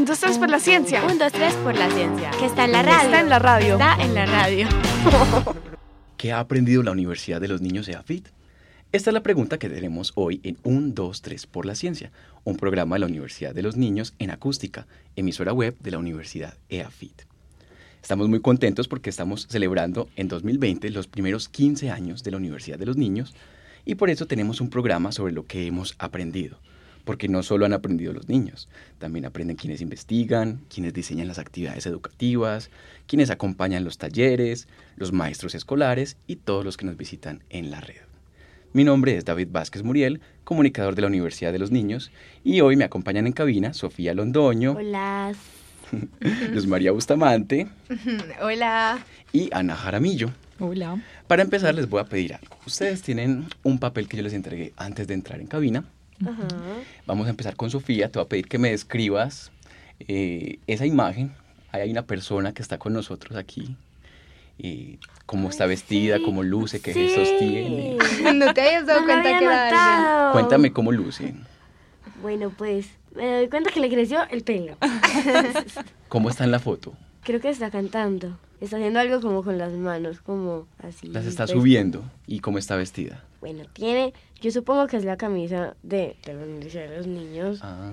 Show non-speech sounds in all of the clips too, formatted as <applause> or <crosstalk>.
Un, dos, tres por la ciencia. Un, dos, tres por la ciencia. Que está en la radio. Está en la radio. Está en la radio. <laughs> ¿Qué ha aprendido la Universidad de los Niños EAFIT? Esta es la pregunta que tenemos hoy en 1, 2, 3 por la ciencia, un programa de la Universidad de los Niños en acústica, emisora web de la Universidad EAFIT. Estamos muy contentos porque estamos celebrando en 2020 los primeros 15 años de la Universidad de los Niños y por eso tenemos un programa sobre lo que hemos aprendido. Porque no solo han aprendido los niños, también aprenden quienes investigan, quienes diseñan las actividades educativas, quienes acompañan los talleres, los maestros escolares y todos los que nos visitan en la red. Mi nombre es David Vázquez Muriel, comunicador de la Universidad de los Niños, y hoy me acompañan en cabina Sofía Londoño. Hola. <laughs> Luz María Bustamante. <laughs> Hola. Y Ana Jaramillo. Hola. Para empezar les voy a pedir algo. Ustedes tienen un papel que yo les entregué antes de entrar en cabina. Ajá. Vamos a empezar con Sofía. Te voy a pedir que me describas eh, esa imagen. Ahí hay una persona que está con nosotros aquí. Eh, cómo está vestida, sí. cómo luce, qué Sí. gestos tiene. <laughs> No te habías dado No cuenta que era. Cuéntame cómo luce. Bueno, pues me doy cuenta que le creció el pelo. <laughs> ¿Cómo está en la foto? Creo que está cantando. Está haciendo algo como con las manos, como así. Las está pues, subiendo. ¿Y cómo está vestida? Bueno, tiene, yo supongo que es la camisa de, de la Universidad de los Niños. Ah,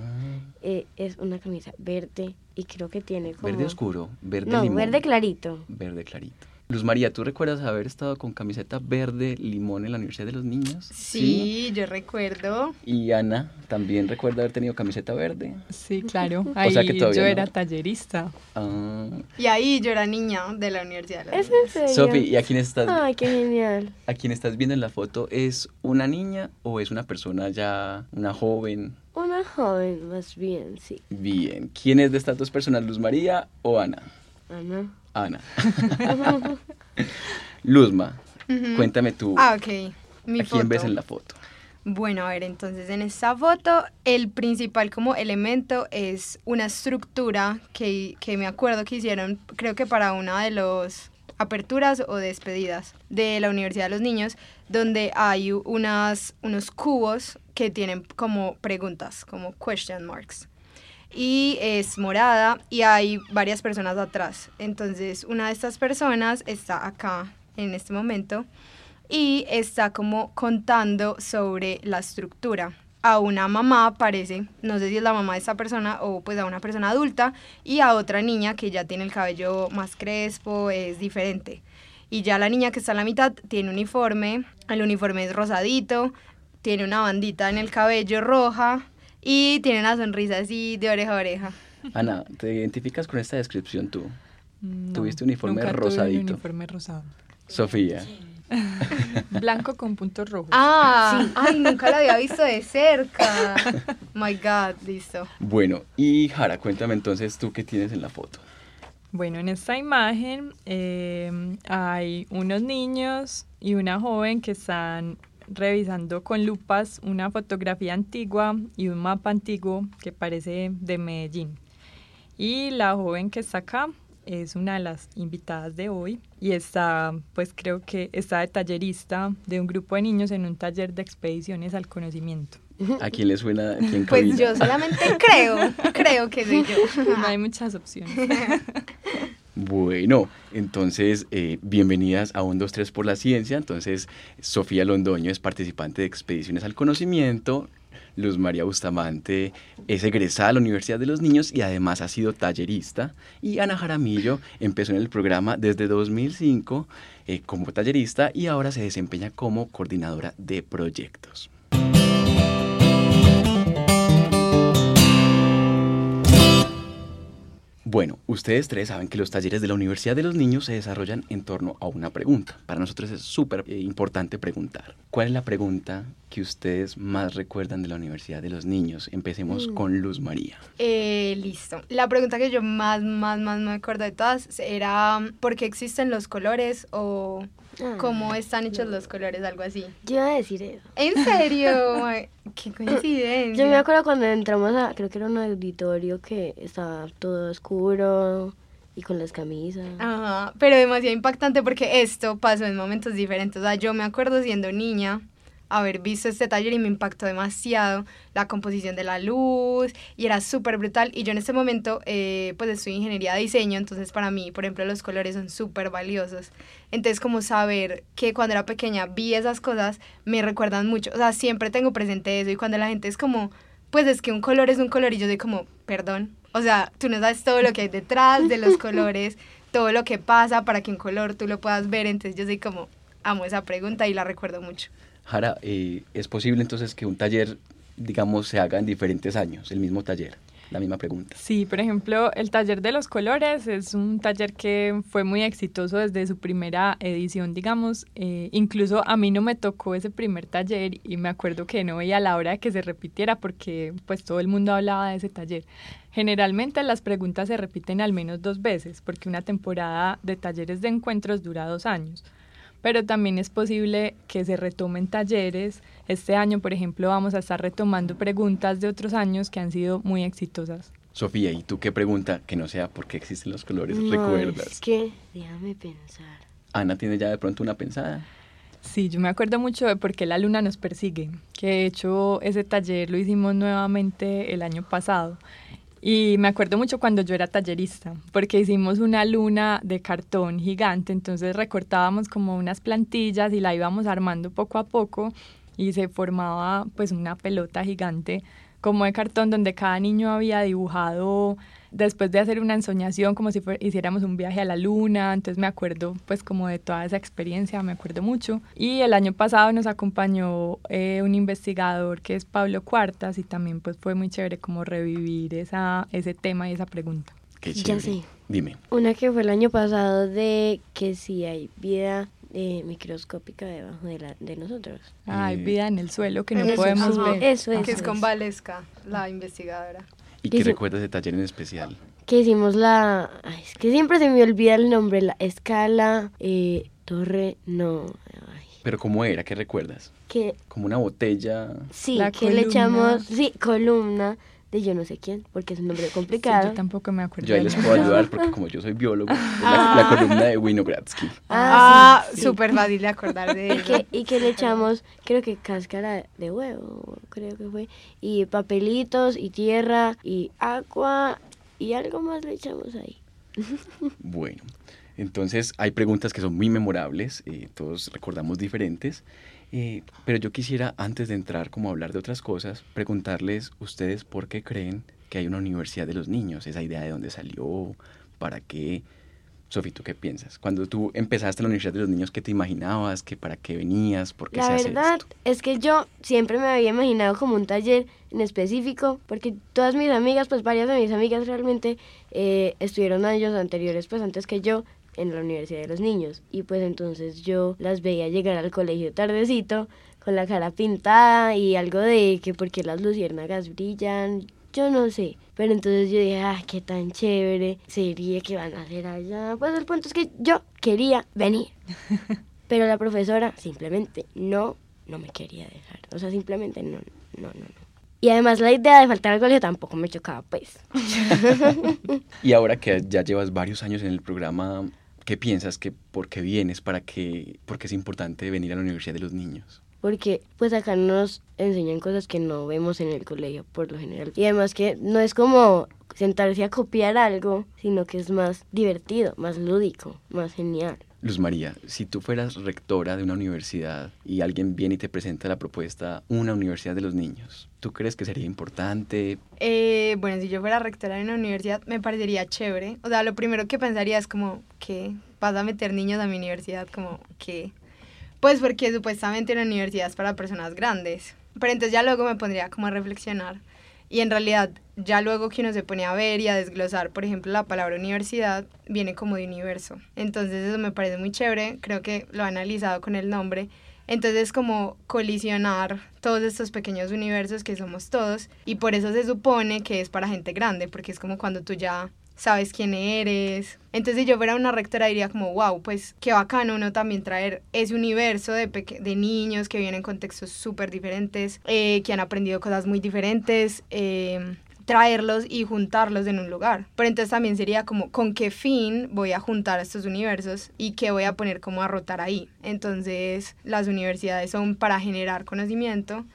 Eh, es una camisa verde y creo que tiene como... verde oscuro, verde No, limón. verde clarito. Verde clarito. Luz María, ¿tú recuerdas haber estado con camiseta verde limón en la Universidad de los Niños? Sí, yo recuerdo. Y Ana también recuerda haber tenido camiseta verde. Sí, claro. <laughs> Ahí sea que yo no. era tallerista. Ah. Y ahí yo era niña de la Universidad de los ¿Es en Niños. serio? Sofi, ¿y a quién estás Ay, qué genial. a quién estás viendo en la foto? ¿Es una niña o es una persona ya, una joven? Una joven, más bien, sí. Bien. ¿Quién es de estas dos personas, Luz María o Ana? Ana. Ana. <laughs> Luzma, Ujú. cuéntame tú. Ah, ok. Mi ¿A quién ves foto. en la foto? Bueno, a ver, entonces en esta foto el principal como elemento es una estructura que, que me acuerdo que hicieron, creo que para una de las aperturas o despedidas de la Universidad de los Niños, donde hay unas, unos cubos que tienen como preguntas, como question marks. Y es morada y hay varias personas atrás. Entonces, una de estas personas está acá en este momento y está como contando sobre la estructura. A una mamá parece, no sé si es la mamá de esta persona o pues a una persona adulta y a otra niña que ya tiene el cabello más crespo, es diferente. Y ya la niña que está a la mitad tiene uniforme, el uniforme es rosadito, tiene una bandita en el cabello roja y tiene una sonrisa así de oreja a oreja. Ana, ¿te identificas con esta descripción tú? No, Tuviste uniforme nunca tuve rosadito. un uniforme rosado. Sofía. <laughs> Blanco con puntos rojos. Ah, ay, nunca la había visto de cerca. <laughs> My God, listo. Bueno, y Jara, cuéntame entonces tú qué tienes en la foto. Bueno, en esta imagen eh, hay unos niños y una joven que están revisando con lupas una fotografía antigua y un mapa antiguo que parece de Medellín. Y la joven que está acá es una de las invitadas de hoy y está, pues creo que está de tallerista de un grupo de niños en un taller de expediciones al conocimiento. <laughs> ¿A quién le suena aquí en Pues yo solamente creo, creo que soy yo. <laughs> No hay muchas opciones. <laughs> Bueno, entonces, eh, bienvenidas a 1, 2, 3 por la ciencia. Entonces, Sofía Londoño es participante de Expediciones al Conocimiento. Luz María Bustamante es egresada a la Universidad de los Niños y además ha sido tallerista. Y Ana Jaramillo empezó en el programa desde 2005 eh, como tallerista y ahora se desempeña como coordinadora de proyectos. Bueno, ustedes tres saben que los talleres de la Universidad de los Niños se desarrollan en torno a una pregunta. Para nosotros es súper eh, importante preguntar. ¿Cuál es la pregunta que ustedes más recuerdan de la Universidad de los Niños? Empecemos Mm. con Luz María. Eh, listo. La pregunta que yo más, más, más me acuerdo de todas era ¿por qué existen los colores o cómo están hechos los colores? Algo así. Yo iba a decir eso. ¿En <laughs> serio? ¡Qué coincidencia! Yo me acuerdo cuando entramos a, creo que era un auditorio que estaba todo oscuro y con las camisas. Ajá, pero demasiado impactante porque esto pasó en momentos diferentes. O sea, yo me acuerdo siendo niña, haber visto este taller y me impactó demasiado la composición de la luz y era súper brutal. Y yo en este momento eh, pues estoy en ingeniería de diseño, entonces para mí, por ejemplo, los colores son súper valiosos. Entonces como saber que cuando era pequeña vi esas cosas me recuerdan mucho, o sea, siempre tengo presente eso. Y cuando la gente es como, pues es que un color es un color y yo soy como, perdón, o sea, tú no sabes todo lo que hay detrás de los <laughs> colores, todo lo que pasa para que un color tú lo puedas ver, entonces yo soy como, amo esa pregunta y la recuerdo mucho. Jara, eh, ¿es posible entonces que un taller, digamos, se haga en diferentes años, el mismo taller? La misma pregunta. Sí, por ejemplo, el taller de los colores es un taller que fue muy exitoso desde su primera edición, digamos. Eh, incluso a mí no me tocó ese primer taller y me acuerdo que no veía la hora de que se repitiera porque pues todo el mundo hablaba de ese taller. Generalmente las preguntas se repiten al menos dos veces porque una temporada de talleres de encuentros dura dos años pero también es posible que se retomen talleres. Este año, por ejemplo, vamos a estar retomando preguntas de otros años que han sido muy exitosas. Sofía, ¿y tú qué pregunta que no sea por qué existen los colores recuerdas? Es que, déjame pensar. Ana tiene ya de pronto una pensada. Sí, yo me acuerdo mucho de por qué la luna nos persigue, que de hecho ese taller lo hicimos nuevamente el año pasado y me acuerdo mucho cuando yo era tallerista, porque hicimos una luna de cartón gigante, entonces recortábamos como unas plantillas y la íbamos armando poco a poco y se formaba pues una pelota gigante como de cartón donde cada niño había dibujado después de hacer una ensoñación como si hiciéramos un viaje a la luna, entonces me acuerdo pues como de toda esa experiencia, me acuerdo mucho. Y el año pasado nos acompañó eh, un investigador que es Pablo Cuartas y también pues fue muy chévere como revivir esa, ese tema y esa pregunta. Qué chévere. Ya sé. Dime. Una que fue el año pasado de que si hay vida eh, microscópica debajo de, la, de nosotros. hay eh, vida en el suelo que no podemos ver. Eso, es. Que es con Valesca, la investigadora. ¿Y qué recuerdas de taller en especial? Que hicimos la... es que siempre se me olvida el nombre, la escala, eh, torre, no... ¿Pero cómo era? ¿Qué recuerdas? Que, Como una botella. Sí, que le echamos, sí, columna de yo no sé quién, porque es un nombre complicado. yo tampoco me acuerdo. Yo ahí les puedo ayudar porque como yo soy biólogo, la, la, columna de Winogradsky. <laughs> Ah, ah súper fácil de acordar de <laughs> y que, y que le echamos, creo que cáscara de huevo, creo que fue, y papelitos, y tierra, y agua, y algo más le echamos ahí. <laughs> Bueno, entonces hay preguntas que son muy memorables, eh, todos recordamos diferentes. Eh, pero yo quisiera, antes de entrar como a hablar de otras cosas, preguntarles ustedes por qué creen que hay una universidad de los niños, esa idea de dónde salió, para qué. Sofi, ¿tú qué piensas? Cuando tú empezaste la Universidad de los Niños, ¿qué te imaginabas? ¿Qué, ¿Para qué venías? ¿Por qué la verdad es que yo siempre me había imaginado como un taller en específico, porque todas mis amigas, pues varias de mis amigas realmente eh, estuvieron años anteriores, pues antes que yo, en la Universidad de los Niños. Y pues entonces yo las veía llegar al colegio tardecito con la cara pintada y algo de que porque las luciérnagas brillan, yo no sé. Pero entonces yo dije, ah, qué tan chévere sería que van a hacer allá. Pues el punto es que yo quería venir. <laughs> Pero la profesora simplemente no, no me quería dejar. O sea, simplemente no, no, no, no. Y además la idea de faltar al colegio tampoco me chocaba, pues. <laughs> <laughs> y ahora que ya llevas varios años en el programa, ¿Qué piensas que por qué vienes? ¿Para qué? Porque es importante venir a la Universidad de los Niños? Porque pues acá nos enseñan cosas que no vemos en el colegio por lo general. Y además que no es como sentarse a copiar algo, sino que es más divertido, más lúdico, más genial. Luz María, si tú fueras rectora de una universidad y alguien viene y te presenta la propuesta una universidad de los niños, ¿tú crees que sería importante? Eh, bueno, si yo fuera rectora de una universidad me parecería chévere. O sea, lo primero que pensaría es como, ¿qué? ¿Vas a meter niños a mi universidad? Como, ¿qué? Pues porque supuestamente una universidad es para personas grandes. Pero entonces ya luego me pondría como a reflexionar y en realidad, ya luego que uno se pone a ver y a desglosar, por ejemplo, la palabra universidad viene como de universo. Entonces eso me parece muy chévere, creo que lo he analizado con el nombre. Entonces es como colisionar todos estos pequeños universos que somos todos y por eso se supone que es para gente grande, porque es como cuando tú ya sabes quién eres. Entonces, si yo fuera una rectora, diría como, wow, pues qué bacano uno también traer ese universo de, de niños que vienen en contextos súper diferentes, eh, que han aprendido cosas muy diferentes. Eh, traerlos y juntarlos en un lugar. Pero entonces también sería como con qué fin voy a juntar estos universos y qué voy a poner como a rotar ahí. Entonces las universidades son para generar conocimiento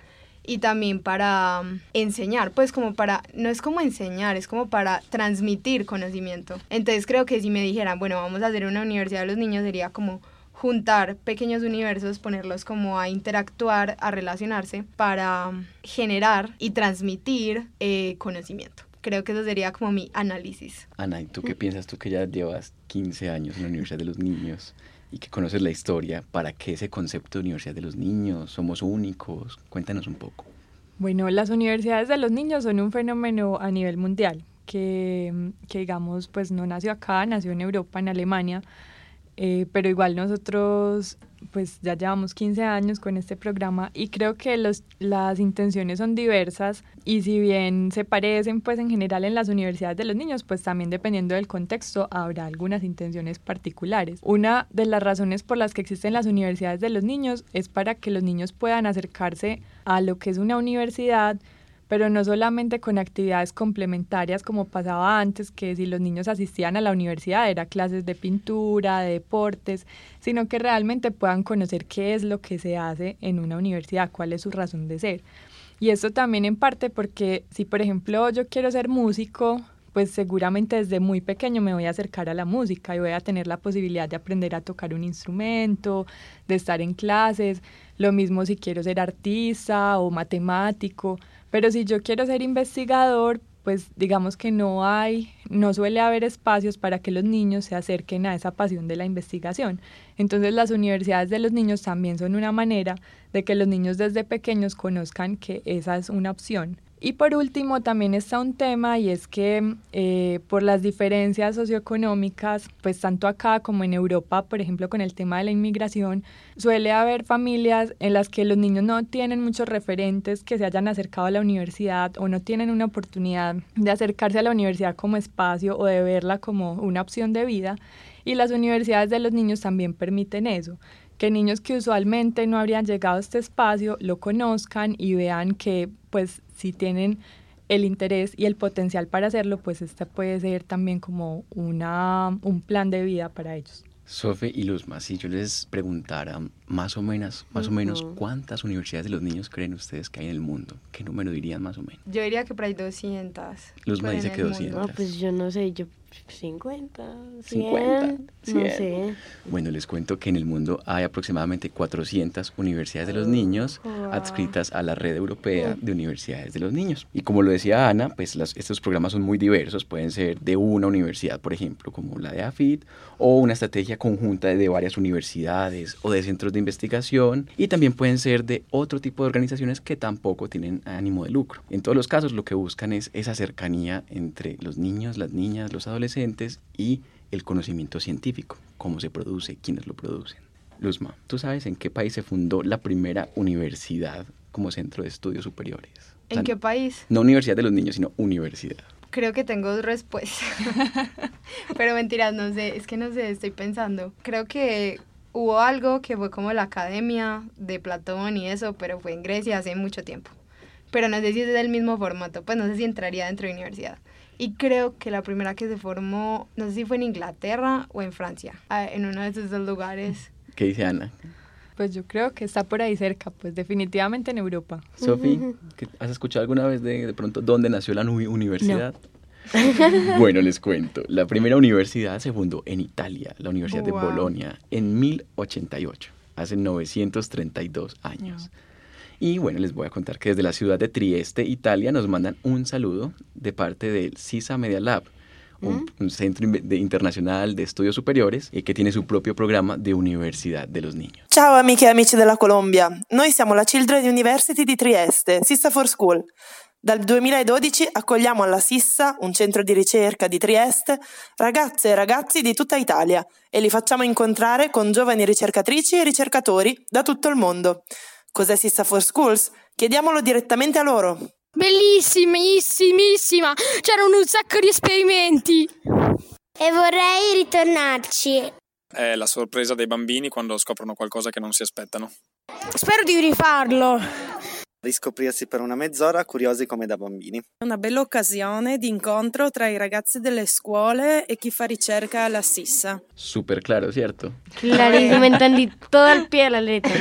y también para um, enseñar, pues como para, no es como enseñar, es como para transmitir conocimiento. Entonces creo que si me dijeran, bueno, vamos a hacer una universidad de los niños, sería como juntar pequeños universos, ponerlos como a interactuar, a relacionarse para generar y transmitir eh, conocimiento. Creo que eso sería como mi análisis. Ana, ¿y tú qué piensas? Tú que ya llevas 15 años en la Universidad de los Niños y que conoces la historia, ¿para qué ese concepto de Universidad de los Niños? ¿Somos únicos? Cuéntanos un poco. Bueno, las universidades de los niños son un fenómeno a nivel mundial, que, que digamos, pues no nació acá, nació en Europa, en Alemania, eh, pero igual nosotros pues ya llevamos 15 años con este programa y creo que los, las intenciones son diversas y si bien se parecen pues en general en las universidades de los niños pues también dependiendo del contexto habrá algunas intenciones particulares. Una de las razones por las que existen las universidades de los niños es para que los niños puedan acercarse a lo que es una universidad pero no solamente con actividades complementarias como pasaba antes, que si los niños asistían a la universidad era clases de pintura, de deportes, sino que realmente puedan conocer qué es lo que se hace en una universidad, cuál es su razón de ser. Y esto también en parte porque si por ejemplo yo quiero ser músico, pues seguramente desde muy pequeño me voy a acercar a la música y voy a tener la posibilidad de aprender a tocar un instrumento, de estar en clases, lo mismo si quiero ser artista o matemático, pero si yo quiero ser investigador, pues digamos que no hay, no suele haber espacios para que los niños se acerquen a esa pasión de la investigación. Entonces las universidades de los niños también son una manera de que los niños desde pequeños conozcan que esa es una opción. Y por último, también está un tema y es que eh, por las diferencias socioeconómicas, pues tanto acá como en Europa, por ejemplo, con el tema de la inmigración, suele haber familias en las que los niños no tienen muchos referentes que se hayan acercado a la universidad o no tienen una oportunidad de acercarse a la universidad como espacio o de verla como una opción de vida. Y las universidades de los niños también permiten eso que niños que usualmente no habrían llegado a este espacio lo conozcan y vean que pues si tienen el interés y el potencial para hacerlo, pues este puede ser también como una, un plan de vida para ellos. Sofe y Luzma, si yo les preguntara más o menos, más o menos cuántas universidades de los niños creen ustedes que hay en el mundo, ¿qué número dirían más o menos? Yo diría que por ahí 200. Luzma dice que 200. No, pues yo no sé, yo 50, 100, 100, no sé. Bueno, les cuento que en el mundo hay aproximadamente 400 universidades de los niños adscritas a la red europea de universidades de los niños. Y como lo decía Ana, pues estos programas son muy diversos, pueden ser de una universidad, por ejemplo, como la de AFIT, o una estrategia conjunta de varias universidades o de centros de investigación, y también pueden ser de otro tipo de organizaciones que tampoco tienen ánimo de lucro. En todos los casos lo que buscan es esa cercanía entre los niños, las niñas, los adolescentes, adolescentes y el conocimiento científico, cómo se produce, quiénes lo producen. Luzma, ¿tú sabes en qué país se fundó la primera universidad como centro de estudios superiores? ¿En qué país? No universidad de los niños, sino universidad. Creo que tengo dos respuestas. <laughs> Pero mentiras, no sé, es que no sé, estoy pensando. Creo que hubo algo que fue como la academia de Platón y eso, pero fue en Grecia hace mucho tiempo. Pero no sé si es del mismo formato, pues no sé si entraría dentro de universidad. Y creo que la primera que se formó, no sé si fue en Inglaterra o en Francia, en uno de esos dos lugares. ¿Qué dice Ana? Pues yo creo que está por ahí cerca, pues definitivamente en Europa. Sofi, ¿has escuchado alguna vez de, de pronto dónde nació la universidad? <laughs> <laughs> bueno, les cuento. La primera universidad se fundó en Italia, la Universidad de Bolonia, en 1088, hace 932 años. Y bueno, les voy a contar que desde la ciudad de Trieste, Italia, nos mandan un saludo de parte del CISA Media Lab, un, ¿Mm? centro internacional de estudios superiores y que tiene su propio programa de Universidad de los Niños. Ciao amiche e amici della Colombia, noi siamo la Children University di Trieste, Sissa for School. Dal 2012 accogliamo alla Sissa, un centro di ricerca di Trieste, ragazze e ragazzi di tutta Italia e li facciamo incontrare con giovani ricercatrici e ricercatori da tutto il mondo. Cos'è Sissa for Schools? Chiediamolo direttamente a loro. Bellissimissima! C'erano un sacco di esperimenti! E vorrei ritornarci. È la sorpresa dei bambini quando scoprono qualcosa che non si aspettano. Spero di rifarlo. Riscoprirsi per una mezz'ora curiosi come da bambini. Una bella occasione di incontro tra i ragazzi delle scuole e chi fa ricerca alla Sissa. Súper claro, ¿cierto? Clarísimo, <laughs> entendí todo al pie de la letra.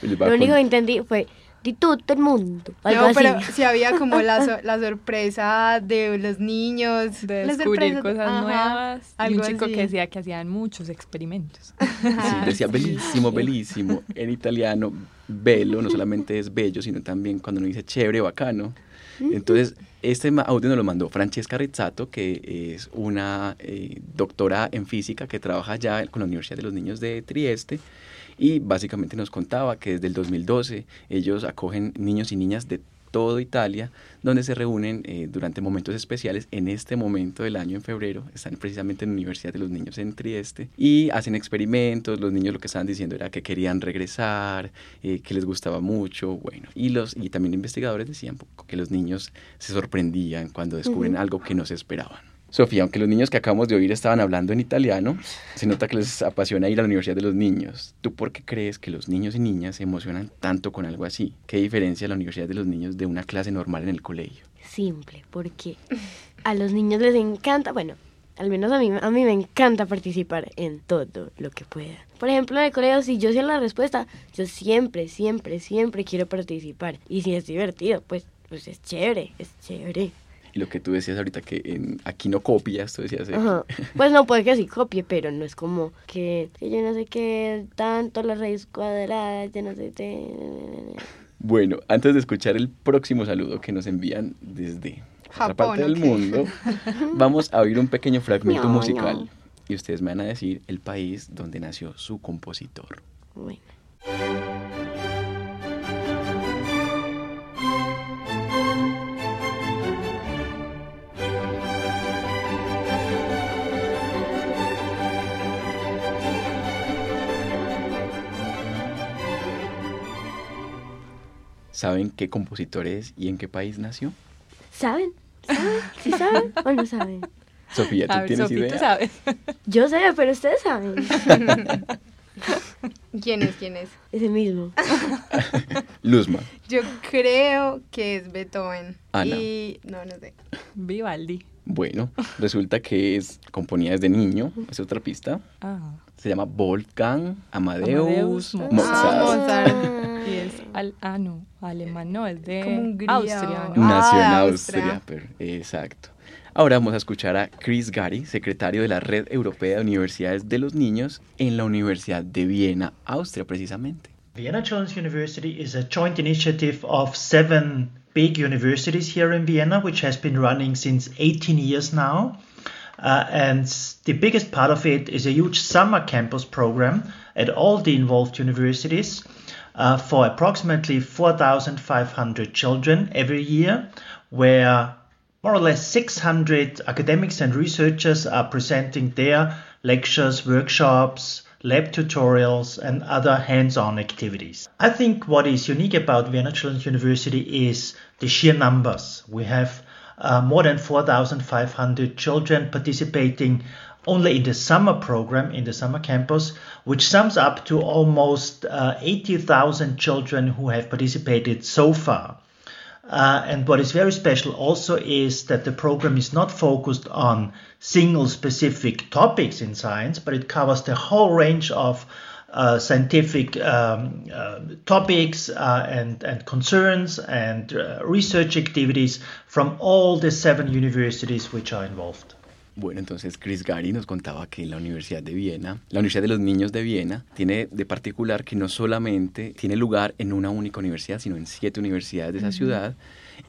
Lo único que entendí fue de todo el mundo. Algo No, pero sí había como la, so- <laughs> la sorpresa de los niños. de descubrir sorpresa- cosas ajá, nuevas. Y un algo chico así. que decía que hacían muchos experimentos. <laughs> Sí, decía bellísimo, bellísimo. En italiano, bello no solamente es bello, sino también cuando uno dice chévere, bacano. Entonces, este audio nos lo mandó Francesca Rizzato, que es una eh, doctora en física que trabaja ya con la Universidad de los Niños de Trieste y básicamente nos contaba que desde el 2012 ellos acogen niños y niñas de toda Italia, donde se reúnen eh, durante momentos especiales. En este momento del año, en febrero, están precisamente en la Universidad de los Niños en Trieste y hacen experimentos. Los niños lo que estaban diciendo era que querían regresar, eh, que les gustaba mucho, bueno. Y, los, y también investigadores decían que los niños se sorprendían cuando descubren algo que no se esperaban. Sofía, aunque los niños que acabamos de oír estaban hablando en italiano, se nota que les apasiona ir a la Universidad de los Niños. ¿Tú por qué crees que los niños y niñas se emocionan tanto con algo así? ¿Qué diferencia la Universidad de los Niños de una clase normal en el colegio? Simple, porque a los niños les encanta, bueno, al menos a mí, a mí me encanta participar en todo lo que pueda. Por ejemplo, en el colegio, si yo sé la respuesta, yo siempre, siempre, siempre quiero participar. Y si es divertido, pues, pues es chévere, es chévere. Y lo que tú decías ahorita que en- aquí no copias, tú decías... eh, Ajá. <laughs> Pues no puede que sí copie, pero no es como que, que yo no sé qué, tanto la raíz cuadrada, yo no sé qué. Bueno, antes de escuchar el próximo saludo que nos envían desde otra parte del mundo, <laughs> vamos a oír un pequeño fragmento No, musical. no. Y ustedes me van a decir el país donde nació su compositor. Bueno. ¿Saben qué compositor es y en qué país nació? ¿Saben? ¿Saben? ¿Sí saben o no saben? <laughs> Sofía, ¿tú ver, tienes Sofi, idea? ¿tú sabes? <laughs> Yo sé, pero ustedes saben. <laughs> ¿Quién es? ¿Quién es? Ese mismo. Luzma. Yo creo que es Beethoven. Ana. Y no, no sé. Vivaldi. Bueno, resulta que es componía desde niño, es otra pista. Ah. Se llama Wolfgang Amadeus, Amadeus Mozart. Mozart. Ah, Mozart. Y es al, ah, no, alemán, no, es de Hungría Austria, ¿no? Nació en Ah, de Austria, Austria. pero- exacto. Ahora vamos a escuchar a Chris Gary, secretario de la Red Europea de Universidades de los Niños en la Universidad de Viena, Austria precisamente. Vienna Children's University is a joint initiative of seven big universities here in Vienna, which has been running since 18 years now. Uh, and the biggest part of it is a huge summer campus program at all the involved universities uh, for approximately 4,500 children every year, where more or less 600 academics and researchers are presenting their lectures, workshops, lab tutorials, and other hands on activities. I think what is unique about Vienna Children's University is the sheer numbers. We have uh, more than 4,500 children participating only in the summer program, in the summer campus, which sums up to almost uh, 80,000 children who have participated so far. Uh, and what is very special also is that the program is not focused on single specific topics in science, but it covers the whole range of uh, scientific um, uh, topics uh, and, and concerns and uh, research activities from all the seven universities which are involved. Bueno, entonces Chris Gary nos contaba que la Universidad de Viena, la Universidad de los Niños de Viena, tiene de particular que no solamente tiene lugar en una única universidad, sino en siete universidades de esa ciudad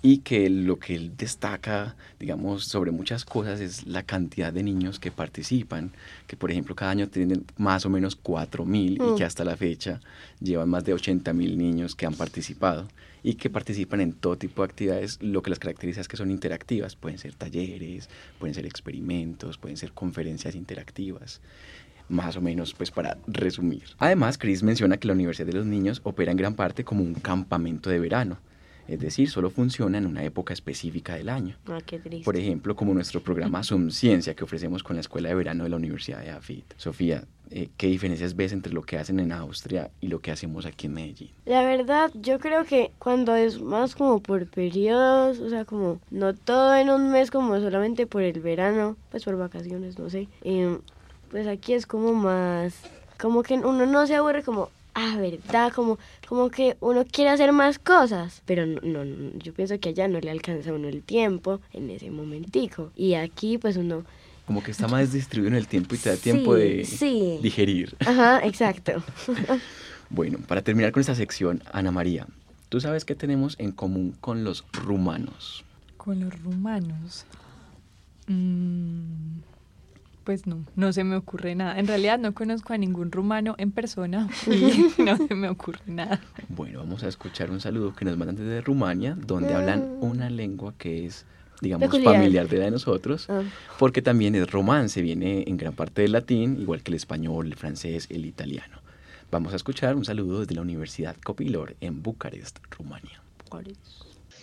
y que lo que él destaca, digamos, sobre muchas cosas es la cantidad de niños que participan, que por ejemplo cada año tienen más o menos 4.000 y Mm. que hasta la fecha llevan más de 80.000 niños que han participado y que participan en todo tipo de actividades. Lo que las caracteriza es que son interactivas, pueden ser talleres, pueden ser experimentos, pueden ser conferencias interactivas. Más o menos, pues para resumir. Además, Chris menciona que la Universidad de los Niños opera en gran parte como un campamento de verano, es decir, solo funciona en una época específica del año. Ah, qué triste. Por ejemplo, como nuestro programa Zoom Ciencia que ofrecemos con la Escuela de Verano de la Universidad de AFIT. Sofía, eh, ¿qué diferencias ves entre lo que hacen en Austria y lo que hacemos aquí en Medellín? La verdad, yo creo que cuando es más como por periodos, o sea, como no todo en un mes, como solamente por el verano, pues por vacaciones, no sé. em, pues aquí es como más, como que uno no se aburre como, ah, verdad, como, como que uno quiere hacer más cosas, pero no, no, no, yo pienso que allá no le alcanza a uno el tiempo en ese momentico. Y aquí pues uno, Como que está más distribuido en el tiempo y te da tiempo de sí. digerir. ajá, exacto. <laughs> Bueno, para terminar con esta sección, Ana María, ¿tú sabes qué tenemos en común con los rumanos? Con los rumanos. Mm, pues no, no se me ocurre nada. En realidad no conozco a ningún rumano en persona <laughs> <laughs> y no se me ocurre nada. Bueno, vamos a escuchar un saludo que nos mandan desde Rumania, donde hablan una lengua que es, digamos, Peculiar. familiar de la de nosotros, Ah. porque también es romance, viene en gran parte del latín, igual que el español, el francés, el italiano. Vamos a escuchar un saludo desde la Universidad Copilor en Bucarest, Rumania.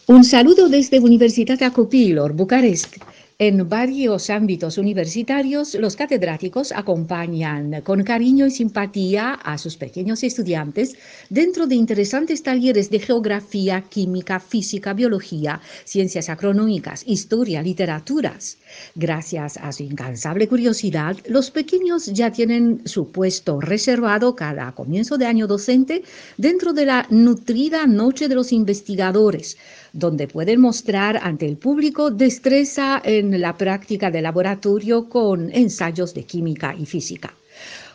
Un saludo desde Universitatea Copilor, Bucarest. En varios ámbitos universitarios, los catedráticos acompañan con cariño y simpatía a sus pequeños estudiantes dentro de interesantes talleres de geografía, química, física, biología, ciencias agronómicas, historia, literaturas. Gracias a su incansable curiosidad, los pequeños ya tienen su puesto reservado cada comienzo de año docente dentro de la nutrida Noche de los Investigadores, donde pueden mostrar ante el público destreza en la práctica de laboratorio con ensayos de química y física.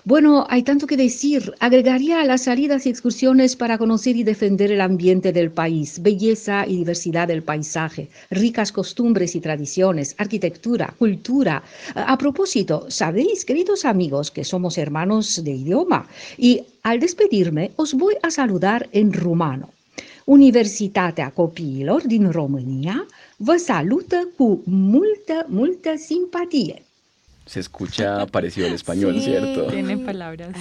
Bueno, hay tanto que decir. Agregaría las salidas y excursiones para conocer y defender el ambiente del país, belleza y diversidad del paisaje, ricas costumbres y tradiciones, arquitectura, cultura. A propósito, sabéis, queridos amigos, que somos hermanos de idioma y al despedirme os voy a saludar en rumano. Universitatea Copiilor din România vă salută cu multă, multă simpatie. Se escucha parecido al español, Sí. ¿cierto? Tiene palabras.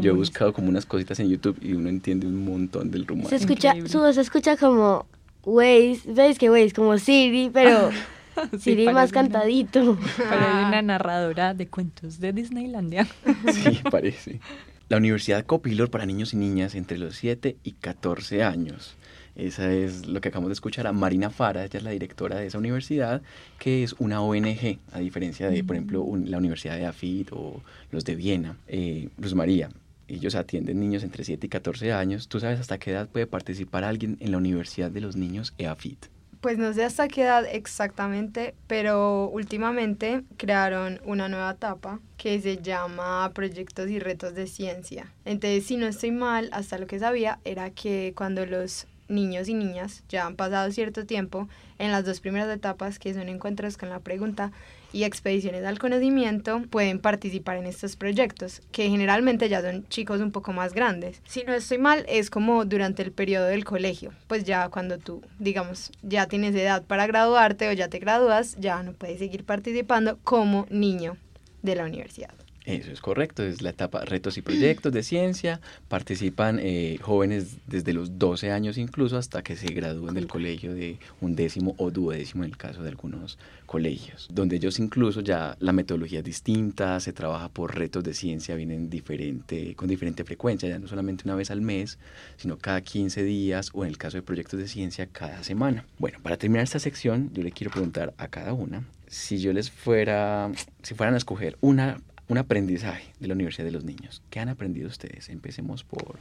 Yo he buscado como unas cositas en YouTube y uno entiende un montón del rumano. Se escucha, Increíble. su voz se escucha como Waze, ¿veis que Waze? Como Siri, pero <laughs> Sí, Siri más una- cantadito. Parece una narradora de cuentos de Disneylandia. <laughs> Sí, parece. La Universidad Copilor para niños y niñas entre los 7 y 14 años. Esa es lo que acabamos de escuchar a Marina Fara, ella es la directora de esa universidad, que es una ONG, a diferencia de, por ejemplo, la Universidad de Afid o los de Viena. Eh, Luz María, ellos atienden niños entre 7 y 14 años. ¿Tú sabes hasta qué edad puede participar alguien en la Universidad de los Niños EAFIT? Pues no sé hasta qué edad exactamente, pero últimamente crearon una nueva etapa que se llama Proyectos y Retos de Ciencia. Entonces, si no estoy mal, hasta lo que sabía era que cuando los niños y niñas ya han pasado cierto tiempo en las dos primeras etapas, que son encuentros con la pregunta y expediciones al conocimiento, pueden participar en estos proyectos, que generalmente ya son chicos un poco más grandes. Si no estoy mal, es como durante el periodo del colegio, pues ya cuando tú, digamos, ya tienes edad para graduarte o ya te gradúas, ya no puedes seguir participando como niño de la universidad. Eso es correcto, es la etapa retos y proyectos de ciencia. Participan eh, jóvenes desde los 12 años incluso hasta que se gradúen del colegio de un décimo o duodécimo en el caso de algunos colegios, donde ellos incluso ya la metodología es distinta, se trabaja por retos de ciencia, vienen diferente, con diferente frecuencia, ya no solamente una vez al mes, sino cada 15 días o en el caso de proyectos de ciencia cada semana. Bueno, para terminar esta sección, yo le quiero preguntar a cada una si yo les fuera, si fueran a escoger una un aprendizaje de la Universidad de los Niños. ¿Qué han aprendido ustedes? Empecemos por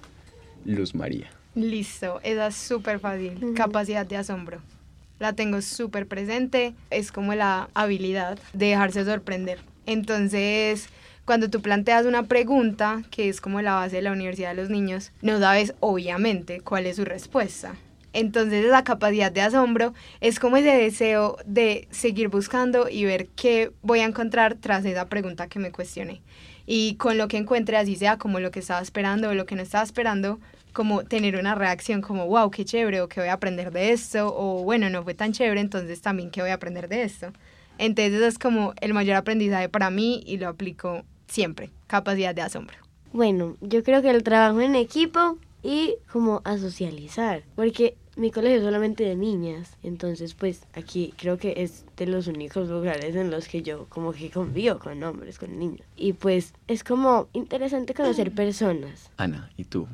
Luz María. Listo, esa es súper fácil. Capacidad de asombro. La tengo súper presente. Es como la habilidad de dejarse sorprender. Entonces, cuando tú planteas una pregunta, que es como la base de la Universidad de los Niños, no sabes obviamente cuál es su respuesta. Entonces esa capacidad de asombro es como ese deseo de seguir buscando y ver qué voy a encontrar tras esa pregunta que me cuestioné. Y con lo que encuentre, así sea como lo que estaba esperando o lo que no estaba esperando, como tener una reacción como, wow, qué chévere, o que voy a aprender de esto, o bueno, no fue tan chévere, entonces también qué voy a aprender de esto. Entonces es como el mayor aprendizaje para mí y lo aplico siempre, capacidad de asombro. Bueno, yo creo que el trabajo en equipo y como a socializar, porque mi colegio es solamente de niñas, entonces pues aquí creo que es de los únicos lugares en los que yo como que convivo con hombres, con niños. Y pues es como interesante conocer personas. Ana, ¿y tú?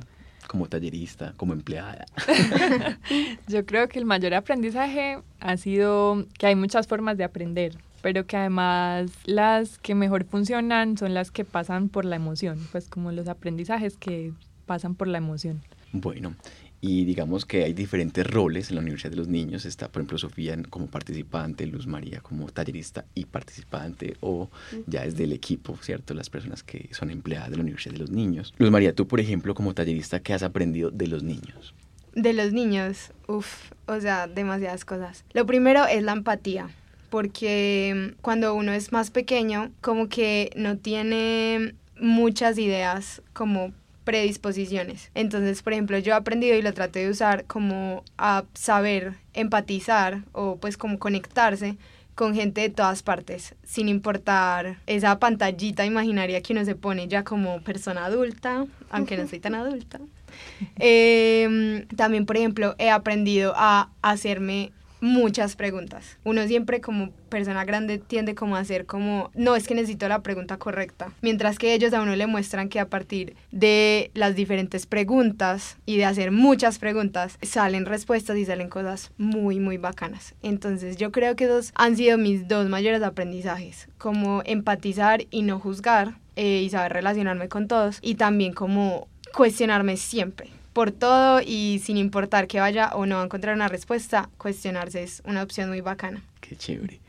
Como tallerista, como empleada. <laughs> yo creo que el mayor aprendizaje ha sido que hay muchas formas de aprender, pero que además las que mejor funcionan son las que pasan por la emoción, pues como los aprendizajes que pasan por la emoción. Bueno, y digamos que hay diferentes roles en la Universidad de los Niños. Está, por ejemplo, Sofía como participante, Luz María como tallerista y participante, o ya es del equipo, ¿cierto? Las personas que son empleadas de la Universidad de los Niños. Luz María, tú, por ejemplo, como tallerista, ¿qué has aprendido de los niños? De los niños, uff, o sea, demasiadas cosas. Lo primero es la empatía porque cuando uno es más pequeño, como que no tiene muchas ideas como predisposiciones. Entonces, por ejemplo, yo he aprendido y lo trato de usar como a saber empatizar o pues como conectarse con gente de todas partes, sin importar esa pantallita imaginaria que uno se pone ya como persona adulta, aunque no soy tan <laughs> adulta. Em, también, por ejemplo, he aprendido a hacerme muchas preguntas. Uno siempre como persona grande tiende como a hacer como, no, es que necesito la pregunta correcta. Mientras que ellos a uno le muestran que a partir de las diferentes preguntas y de hacer muchas preguntas, salen respuestas y salen cosas muy, muy bacanas. Entonces yo creo que esos han sido mis dos mayores aprendizajes, como empatizar y no juzgar eh, y saber relacionarme con todos y también como cuestionarme siempre por todo y sin importar que vaya o no a encontrar una respuesta, cuestionarse es una opción muy bacana. Qué chévere.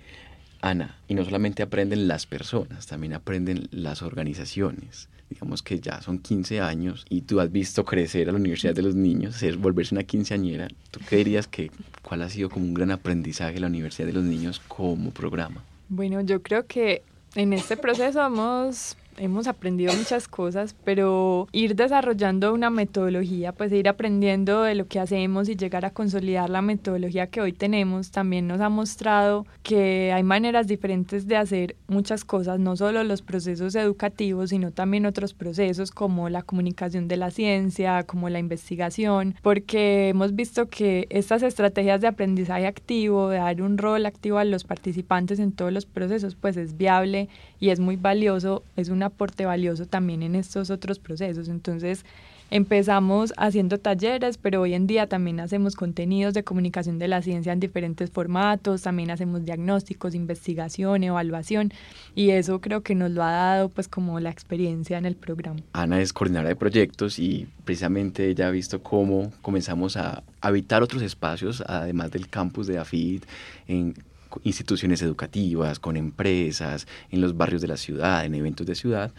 Ana, y no solamente aprenden las personas, también aprenden las organizaciones. Digamos que ya son 15 años y tú has visto crecer a la Universidad de los Niños, ser, volverse una quinceañera. ¿Tú qué dirías que cuál ha sido como un gran aprendizaje de la Universidad de los Niños como programa? Bueno, yo creo que en este proceso hemos hemos aprendido muchas cosas, pero ir desarrollando una metodología, pues ir aprendiendo de lo que hacemos y llegar a consolidar la metodología que hoy tenemos, también nos ha mostrado que hay maneras diferentes de hacer muchas cosas, no solo los procesos educativos, sino también otros procesos como la comunicación de la ciencia, como la investigación, porque hemos visto que estas estrategias de aprendizaje activo, de dar un rol activo a los participantes en todos los procesos, pues es viable y es muy valioso, es una aporte valioso también en estos otros procesos. Entonces, empezamos haciendo talleres, pero hoy en día también hacemos contenidos de comunicación de la ciencia en diferentes formatos, también hacemos diagnósticos, investigación, evaluación y eso creo que nos lo ha dado pues como la experiencia en el programa. Ana es coordinadora de proyectos y precisamente ella ha visto cómo comenzamos a habitar otros espacios, además del campus de AFID, en instituciones educativas, con empresas, en los barrios de la ciudad, en eventos de ciudad.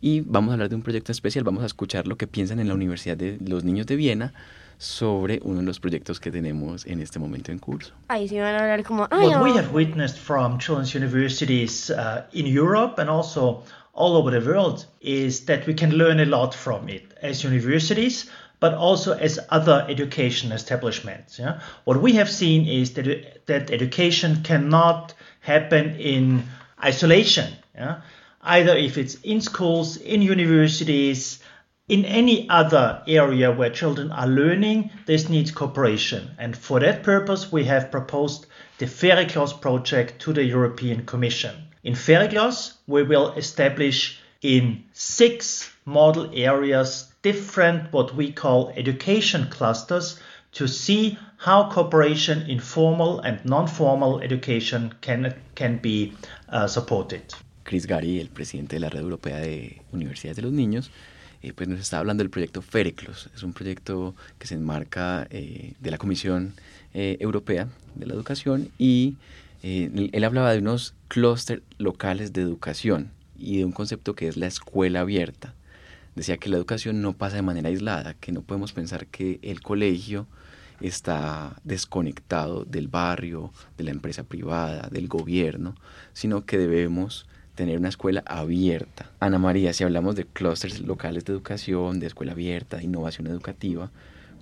Y vamos a hablar de un proyecto especial, vamos a escuchar lo que piensan en la Universidad de los Niños de Viena sobre uno de los proyectos que tenemos en este momento en curso. Ahí sí van a hablar como... What we have witnessed from children's universities uh, in Europe and also all over the world is that we can learn a lot from it as universities but also as other education establishments. Yeah? What we have seen is that, that education cannot happen in isolation. Yeah? Either if it's in schools, in universities, in any other area where children are learning, this needs cooperation. And for that purpose, we have proposed the Fericlos project to the European Commission. In Fericlos, we will establish in six model areas different what we call education clusters to see how cooperation in formal and non-formal education can, can be uh, supported. Chris Gary, el presidente de la Red Europea de Universidades de los Niños, eh, pues nos está hablando del proyecto FERECLOS. Es un proyecto que se enmarca eh, de la Comisión eh, Europea de la Educación y eh, él hablaba de unos clústeres locales de educación y de un concepto que es la escuela abierta decía que la educación no pasa de manera aislada, que no podemos pensar que el colegio está desconectado del barrio, de la empresa privada, del gobierno, sino que debemos tener una escuela abierta. Ana María, si hablamos de clústeres locales de educación, de escuela abierta, de innovación educativa,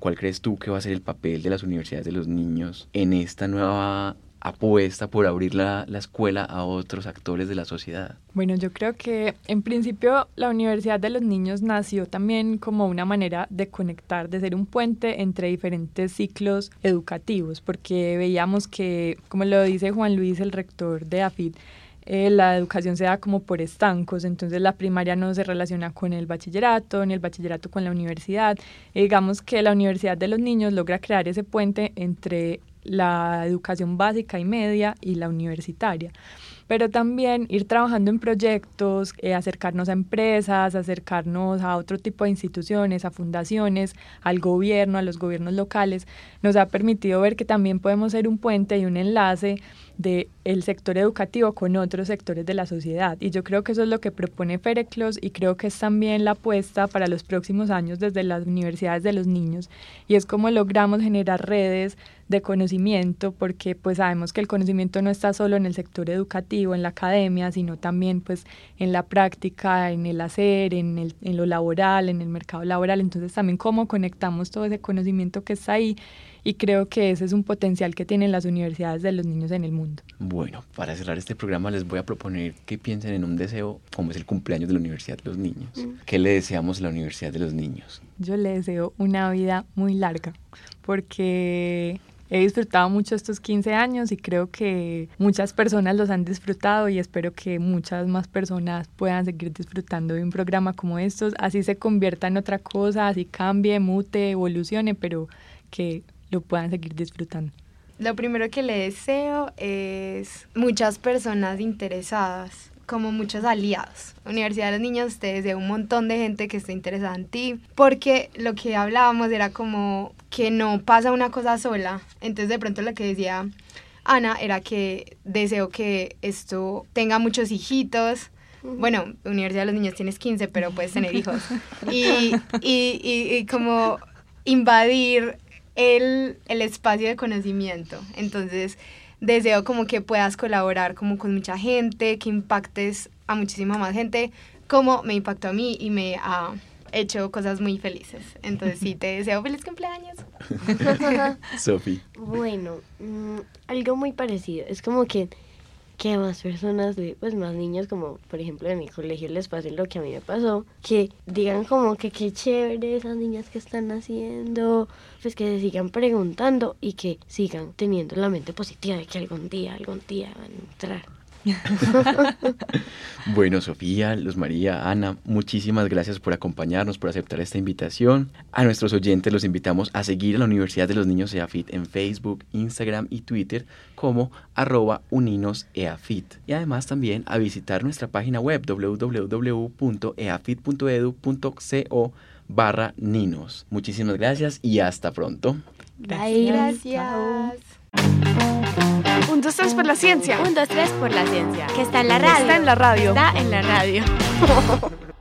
¿cuál crees tú que va a ser el papel de las universidades de los niños en esta nueva apuesta por abrir la, la escuela a otros actores de la sociedad? Bueno, yo creo que en principio la Universidad de los Niños nació también como una manera de conectar, de ser un puente entre diferentes ciclos educativos, porque veíamos que, como lo dice Juan Luis, el rector de AFID, eh, la educación se da como por estancos, entonces la primaria no se relaciona con el bachillerato, ni el bachillerato con la universidad. digamos que la Universidad de los Niños logra crear ese puente entre la educación básica y media y la universitaria. Pero también ir trabajando en proyectos, eh, acercarnos a empresas, acercarnos a otro tipo de instituciones, a fundaciones, al gobierno, a los gobiernos locales, nos ha permitido ver que también podemos ser un puente y un enlace del el sector educativo con otros sectores de la sociedad. Y yo creo que eso es lo que propone Fereclos y creo que es también la apuesta para los próximos años desde las universidades de los niños. Y es como logramos generar redes de conocimiento, porque pues sabemos que el conocimiento no está solo en el sector educativo, en la academia, sino también pues en la práctica, en el hacer, en, el, en lo laboral, en el mercado laboral. Entonces también cómo conectamos todo ese conocimiento que está ahí y creo que ese es un potencial que tienen las universidades de los niños en el mundo. Bueno, para cerrar este programa les voy a proponer que piensen en un deseo como es el cumpleaños de la Universidad de los Niños. Mm. ¿Qué le deseamos a la Universidad de los Niños? Yo le deseo una vida muy larga porque he disfrutado mucho estos 15 años y creo que muchas personas los han disfrutado y espero que muchas más personas puedan seguir disfrutando de un programa como estos, así se convierta en otra cosa, así cambie, mute, evolucione, pero que lo puedan seguir disfrutando. Lo primero que le deseo es muchas personas interesadas como muchos aliados. Universidad de los Niños te deseo un montón de gente que esté interesada en ti, porque lo que hablábamos era como que no pasa una cosa sola. Entonces de pronto lo que decía Ana era que deseo que esto tenga muchos hijitos. Bueno, Universidad de los Niños tienes 15, pero puedes tener hijos. Y, y, y, como invadir el, el espacio de conocimiento. Entonces, deseo como que puedas colaborar como con mucha gente, que impactes a muchísima más gente, como me impactó a mí y me ha hecho cosas muy felices. Entonces sí, te deseo feliz cumpleaños. <laughs> Sofi. Bueno, mm, algo muy parecido. Es como que que a más personas, pues más niños, como por ejemplo de mi colegio, les pase lo que a mí me pasó, que digan como que qué chévere esas niñas que están haciendo, pues que se sigan preguntando y que sigan teniendo la mente positiva de que algún día, algún día van a entrar <laughs> bueno, Sofía, Luz María, Ana, muchísimas gracias por acompañarnos, por aceptar esta invitación. A nuestros oyentes los invitamos a seguir a la Universidad de los Niños EAFIT en Facebook, Instagram y Twitter como arroba uninoseafit. Y además también a visitar nuestra página web www.eafit.edu.co barra ninos. Muchísimas gracias y hasta pronto. Gracias. Un, dos, tres por la ciencia. Un, dos, tres por la ciencia. Que está en la radio. está en la radio. Está en la radio. <laughs>